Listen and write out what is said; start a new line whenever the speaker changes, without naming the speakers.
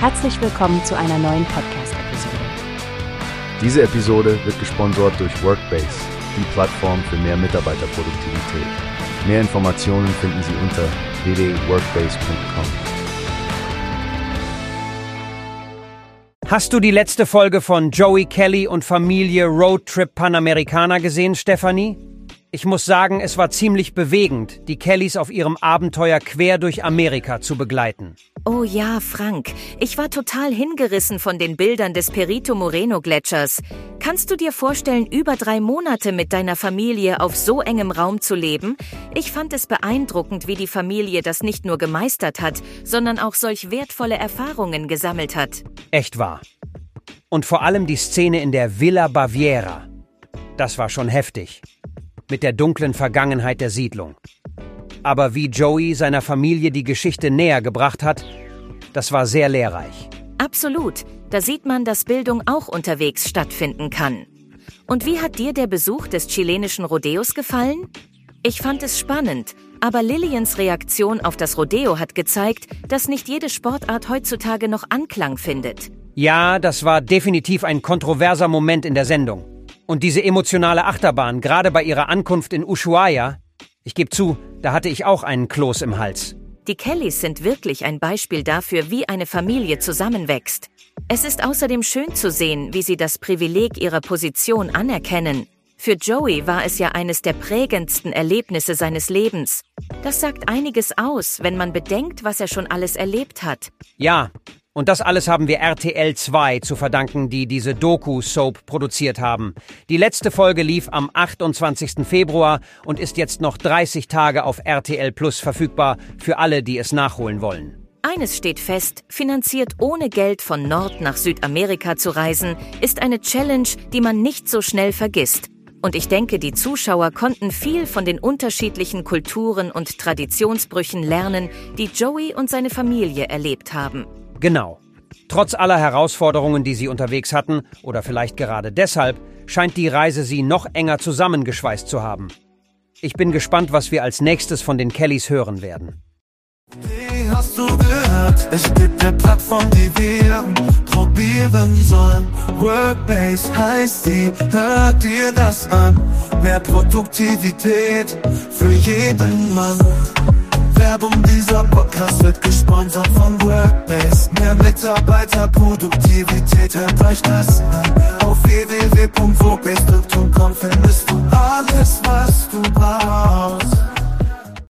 Herzlich willkommen zu einer neuen Podcast-Episode.
Diese Episode wird gesponsert durch Workbase, die Plattform für mehr Mitarbeiterproduktivität. Mehr Informationen finden Sie unter www.workbase.com.
Hast du die letzte Folge von Joey Kelly und Familie Roadtrip Panamericana gesehen, Stephanie? Ich muss sagen, es war ziemlich bewegend, die Kellys auf ihrem Abenteuer quer durch Amerika zu begleiten.
Oh ja, Frank, ich war total hingerissen von den Bildern des Perito Moreno Gletschers. Kannst du dir vorstellen, über drei Monate mit deiner Familie auf so engem Raum zu leben? Ich fand es beeindruckend, wie die Familie das nicht nur gemeistert hat, sondern auch solch wertvolle Erfahrungen gesammelt hat.
Echt wahr. Und vor allem die Szene in der Villa Baviera. Das war schon heftig mit der dunklen Vergangenheit der Siedlung. Aber wie Joey seiner Familie die Geschichte näher gebracht hat, das war sehr lehrreich.
Absolut. Da sieht man, dass Bildung auch unterwegs stattfinden kann. Und wie hat dir der Besuch des chilenischen Rodeos gefallen? Ich fand es spannend, aber Lillians Reaktion auf das Rodeo hat gezeigt, dass nicht jede Sportart heutzutage noch Anklang findet.
Ja, das war definitiv ein kontroverser Moment in der Sendung. Und diese emotionale Achterbahn, gerade bei ihrer Ankunft in Ushuaia, ich gebe zu, da hatte ich auch einen Kloß im Hals.
Die Kellys sind wirklich ein Beispiel dafür, wie eine Familie zusammenwächst. Es ist außerdem schön zu sehen, wie sie das Privileg ihrer Position anerkennen. Für Joey war es ja eines der prägendsten Erlebnisse seines Lebens. Das sagt einiges aus, wenn man bedenkt, was er schon alles erlebt hat.
Ja, und das alles haben wir RTL 2 zu verdanken, die diese Doku-Soap produziert haben. Die letzte Folge lief am 28. Februar und ist jetzt noch 30 Tage auf RTL Plus verfügbar für alle, die es nachholen wollen.
Eines steht fest, finanziert ohne Geld von Nord nach Südamerika zu reisen, ist eine Challenge, die man nicht so schnell vergisst. Und ich denke, die Zuschauer konnten viel von den unterschiedlichen Kulturen und Traditionsbrüchen lernen, die Joey und seine Familie erlebt haben.
Genau. Trotz aller Herausforderungen, die sie unterwegs hatten, oder vielleicht gerade deshalb, scheint die Reise sie noch enger zusammengeschweißt zu haben. Ich bin gespannt, was wir als nächstes von den Kellys hören werden.
Wie hast du gehört? Es gibt eine Plattform, die wir probieren sollen. Workbase heißt die, hört dir das an. Mehr Produktivität für jeden Mann. Werbung, dieser Podcast wird gesponsert von hört euch das an. Auf www.workbase.com findest